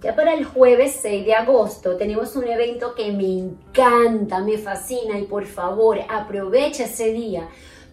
Ya para el jueves 6 de agosto tenemos un evento que me encanta, me fascina y por favor aprovecha ese día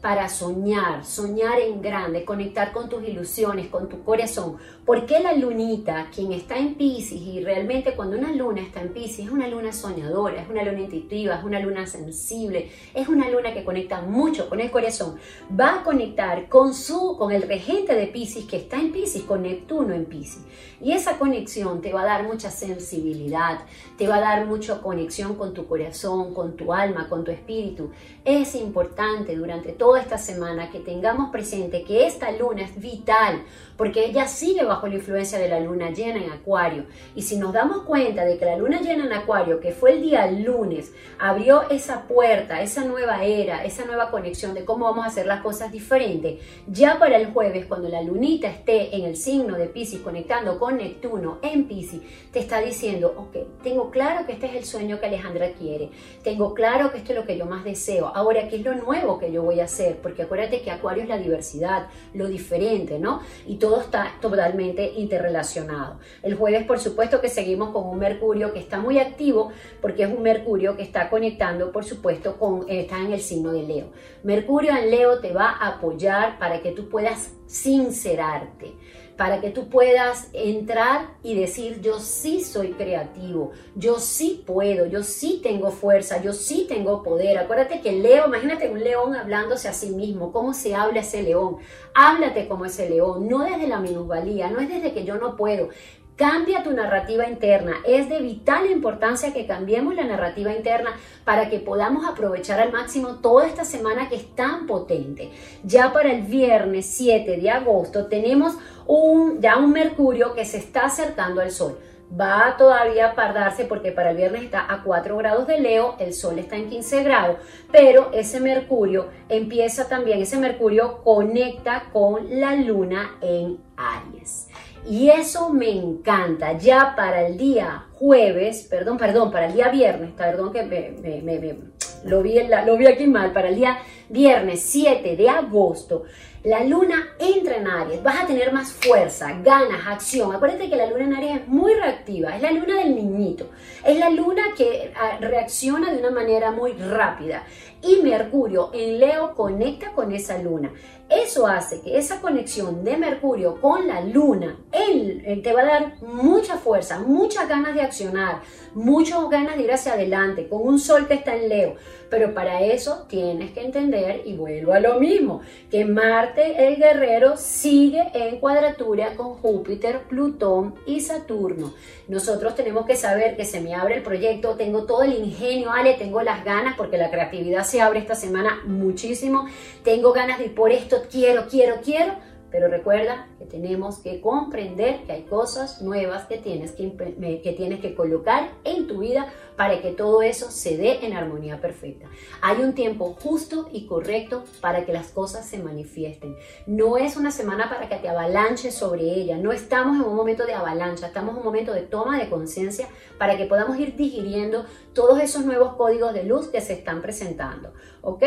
para soñar, soñar en grande, conectar con tus ilusiones, con tu corazón. Porque la lunita, quien está en Pisces, y realmente cuando una luna está en Pisces, es una luna soñadora, es una luna intuitiva, es una luna sensible, es una luna que conecta mucho con el corazón, va a conectar con su, con el regente de Pisces que está en Pisces, con Neptuno en Pisces. Y esa conexión te va a dar mucha sensibilidad, te va a dar mucha conexión con tu corazón, con tu alma, con tu espíritu. Es importante durante todo esta semana que tengamos presente que esta luna es vital porque ella sigue bajo la influencia de la luna llena en Acuario. Y si nos damos cuenta de que la luna llena en Acuario, que fue el día lunes, abrió esa puerta, esa nueva era, esa nueva conexión de cómo vamos a hacer las cosas diferentes, ya para el jueves, cuando la lunita esté en el signo de Pisces conectando con Neptuno en Pisces, te está diciendo, ok, tengo claro que este es el sueño que Alejandra quiere, tengo claro que esto es lo que yo más deseo, ahora, ¿qué es lo nuevo que yo voy a hacer? Porque acuérdate que Acuario es la diversidad, lo diferente, ¿no? Y todo está totalmente interrelacionado. El jueves, por supuesto, que seguimos con un Mercurio que está muy activo porque es un Mercurio que está conectando, por supuesto, con, está en el signo de Leo. Mercurio en Leo te va a apoyar para que tú puedas sincerarte para que tú puedas entrar y decir, yo sí soy creativo, yo sí puedo, yo sí tengo fuerza, yo sí tengo poder. Acuérdate que Leo, imagínate un león hablándose a sí mismo, cómo se habla ese león. Háblate como ese león, no desde la minusvalía, no es desde que yo no puedo. Cambia tu narrativa interna. Es de vital importancia que cambiemos la narrativa interna para que podamos aprovechar al máximo toda esta semana que es tan potente. Ya para el viernes 7 de agosto tenemos un, ya un Mercurio que se está acercando al Sol. Va todavía a pardarse porque para el viernes está a 4 grados de Leo, el Sol está en 15 grados, pero ese Mercurio empieza también, ese Mercurio conecta con la Luna en Aries. Y eso me encanta. Ya para el día jueves, perdón, perdón, para el día viernes, perdón que me, lo, vi lo vi aquí mal, para el día viernes 7 de agosto, la luna entra en Aries, vas a tener más fuerza, ganas, acción. Acuérdate que la luna en Aries es muy reactiva, es la luna del niñito, es la luna que ah, reacciona de una manera muy rápida. Y Mercurio en Leo conecta con esa luna. Eso hace que esa conexión de Mercurio con la luna él, te va a dar mucha fuerza, muchas ganas de accionar, muchas ganas de ir hacia adelante, con un sol que está en Leo. Pero para eso tienes que entender, y vuelvo a lo mismo, que Marte, el guerrero, sigue en cuadratura con Júpiter, Plutón y Saturno. Nosotros tenemos que saber que se me abre el proyecto, tengo todo el ingenio, Ale, tengo las ganas, porque la creatividad se abre esta semana muchísimo, tengo ganas de ir por esto, quiero, quiero, quiero pero recuerda que tenemos que comprender que hay cosas nuevas que tienes que, que tienes que colocar en tu vida para que todo eso se dé en armonía perfecta. Hay un tiempo justo y correcto para que las cosas se manifiesten. No es una semana para que te avalanches sobre ella. No estamos en un momento de avalancha, estamos en un momento de toma de conciencia para que podamos ir digiriendo todos esos nuevos códigos de luz que se están presentando. ¿Ok?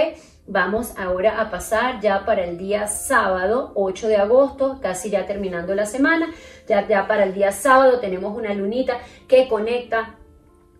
Vamos ahora a pasar ya para el día sábado, 8 de agosto, casi ya terminando la semana. Ya, ya para el día sábado tenemos una lunita que conecta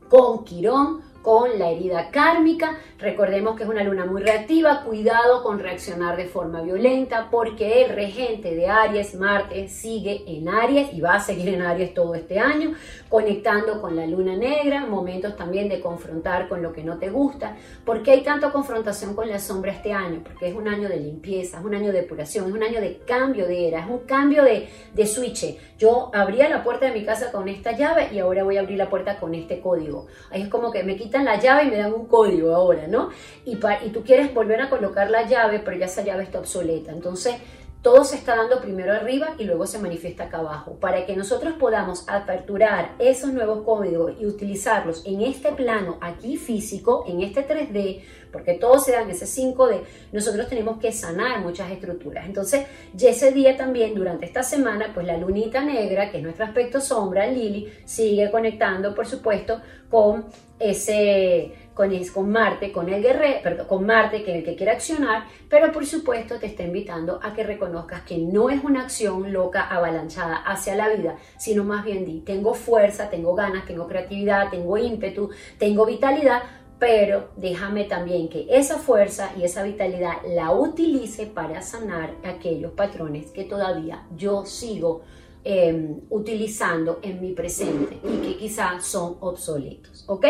con Quirón, con la herida kármica. Recordemos que es una luna muy reactiva, cuidado con reaccionar de forma violenta porque el regente de Aries, Marte, sigue en Aries y va a seguir en Aries todo este año, conectando con la luna negra, momentos también de confrontar con lo que no te gusta. ¿Por qué hay tanta confrontación con la sombra este año? Porque es un año de limpieza, es un año de depuración, es un año de cambio de era, es un cambio de, de switch. Yo abría la puerta de mi casa con esta llave y ahora voy a abrir la puerta con este código. Es como que me la llave y me dan un código ahora, ¿no? Y, y tú quieres volver a colocar la llave, pero ya esa llave está obsoleta. Entonces, todo se está dando primero arriba y luego se manifiesta acá abajo. Para que nosotros podamos aperturar esos nuevos códigos y utilizarlos en este plano aquí físico, en este 3D, porque todo se da en ese 5D, nosotros tenemos que sanar muchas estructuras. Entonces, ya ese día también, durante esta semana, pues la lunita negra, que es nuestro aspecto sombra, Lili, sigue conectando, por supuesto, con ese con, con Marte, con el guerrero, con Marte, que es el que quiere accionar, pero por supuesto te está invitando a que reconozcas que no es una acción loca avalanchada hacia la vida, sino más bien di, tengo fuerza, tengo ganas, tengo creatividad, tengo ímpetu, tengo vitalidad, pero déjame también que esa fuerza y esa vitalidad la utilice para sanar aquellos patrones que todavía yo sigo Em, utilizando en mi presente y que quizás son obsoletos, ¿ok?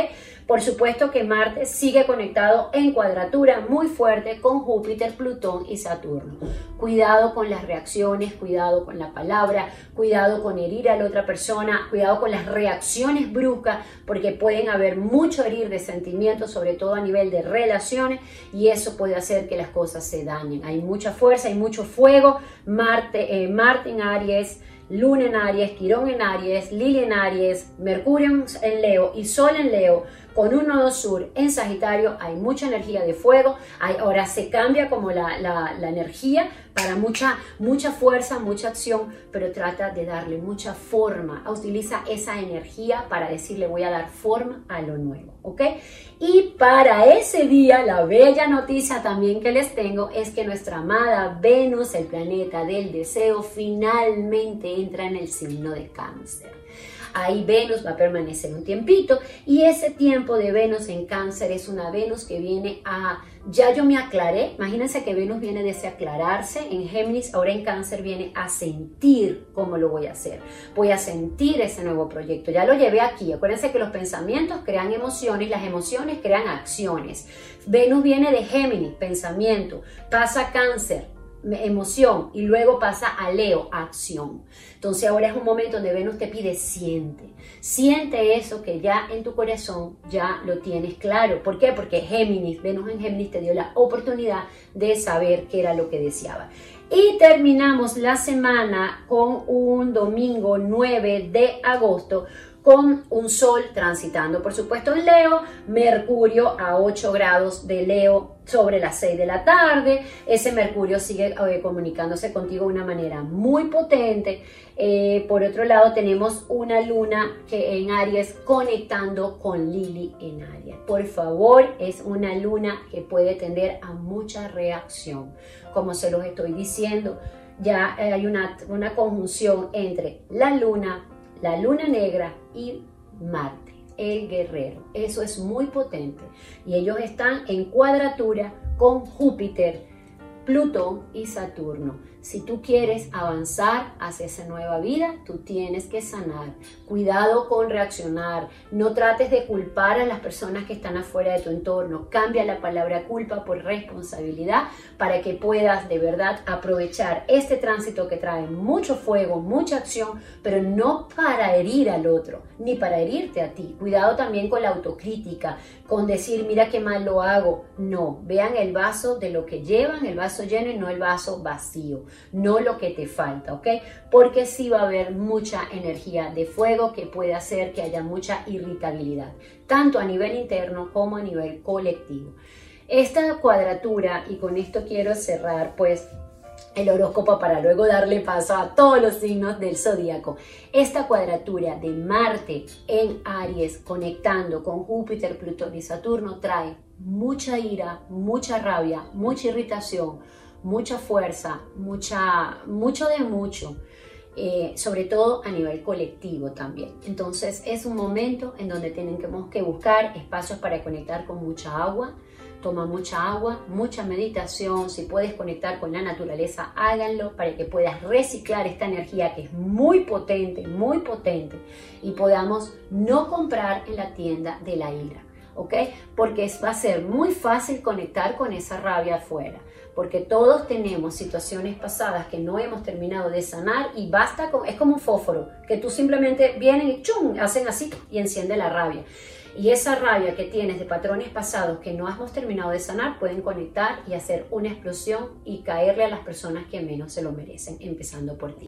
Por supuesto que Marte sigue conectado en cuadratura muy fuerte con Júpiter, Plutón y Saturno. Cuidado con las reacciones, cuidado con la palabra, cuidado con herir a la otra persona, cuidado con las reacciones bruscas, porque pueden haber mucho herir de sentimientos, sobre todo a nivel de relaciones, y eso puede hacer que las cosas se dañen. Hay mucha fuerza, hay mucho fuego. Marte, eh, Marte en Aries Luna en Aries, Quirón en Aries, Lili en Aries, Mercurio en Leo y Sol en Leo con un nodo sur en Sagitario hay mucha energía de fuego, ahora se cambia como la, la, energía para mucha, mucha fuerza, mucha acción, pero trata de darle mucha forma, utiliza esa energía para decirle voy a dar forma a lo nuevo, ¿ok? Y para ese día la bella noticia también que les tengo es que nuestra amada Venus, el planeta del deseo, finalmente entra en el signo de cáncer. Ahí Venus va a permanecer un tiempito. Y ese tiempo de Venus en cáncer es una Venus que viene a, ya yo me aclaré, imagínense que Venus viene desde aclararse en Géminis, ahora en cáncer viene a sentir cómo lo voy a hacer, voy a sentir ese nuevo proyecto, ya lo llevé aquí, acuérdense que los pensamientos crean emociones, las emociones crean acciones. Venus viene de Géminis, pensamiento, pasa cáncer, emoción y luego pasa a Leo, acción. Entonces ahora es un momento donde Venus te pide siente, siente eso que ya en tu corazón ya lo tienes claro. ¿Por qué? Porque Géminis, Venus en Géminis te dio la oportunidad de saber qué era lo que deseaba. Y terminamos la semana con un domingo 9 de agosto con un sol transitando, por supuesto, en Leo, Mercurio a 8 grados de Leo sobre las 6 de la tarde. Ese Mercurio sigue eh, comunicándose contigo de una manera muy potente. Eh, por otro lado, tenemos una luna que en Aries conectando con Lili en Aries. Por favor, es una luna que puede tender a mucha reacción. Como se los estoy diciendo, ya hay una, una conjunción entre la luna, la luna negra y Marte, el guerrero. Eso es muy potente. Y ellos están en cuadratura con Júpiter, Plutón y Saturno. Si tú quieres avanzar hacia esa nueva vida, tú tienes que sanar. Cuidado con reaccionar. No trates de culpar a las personas que están afuera de tu entorno. Cambia la palabra culpa por responsabilidad para que puedas de verdad aprovechar este tránsito que trae mucho fuego, mucha acción, pero no para herir al otro, ni para herirte a ti. Cuidado también con la autocrítica, con decir, mira qué mal lo hago. No, vean el vaso de lo que llevan, el vaso lleno y no el vaso vacío no lo que te falta, ¿ok? Porque sí va a haber mucha energía de fuego que puede hacer que haya mucha irritabilidad, tanto a nivel interno como a nivel colectivo. Esta cuadratura, y con esto quiero cerrar, pues el horóscopo para luego darle paso a todos los signos del zodíaco. Esta cuadratura de Marte en Aries conectando con Júpiter, Plutón y Saturno trae mucha ira, mucha rabia, mucha irritación, mucha fuerza, mucha, mucho de mucho, eh, sobre todo a nivel colectivo también. Entonces es un momento en donde tenemos que buscar espacios para conectar con mucha agua. Toma mucha agua, mucha meditación, si puedes conectar con la naturaleza, háganlo para que puedas reciclar esta energía que es muy potente, muy potente y podamos no comprar en la tienda de la ira. ¿ok? Porque va a ser muy fácil conectar con esa rabia afuera porque todos tenemos situaciones pasadas que no hemos terminado de sanar y basta con, es como un fósforo, que tú simplemente vienen y chum, hacen así y enciende la rabia. Y esa rabia que tienes de patrones pasados que no hemos terminado de sanar pueden conectar y hacer una explosión y caerle a las personas que menos se lo merecen, empezando por ti.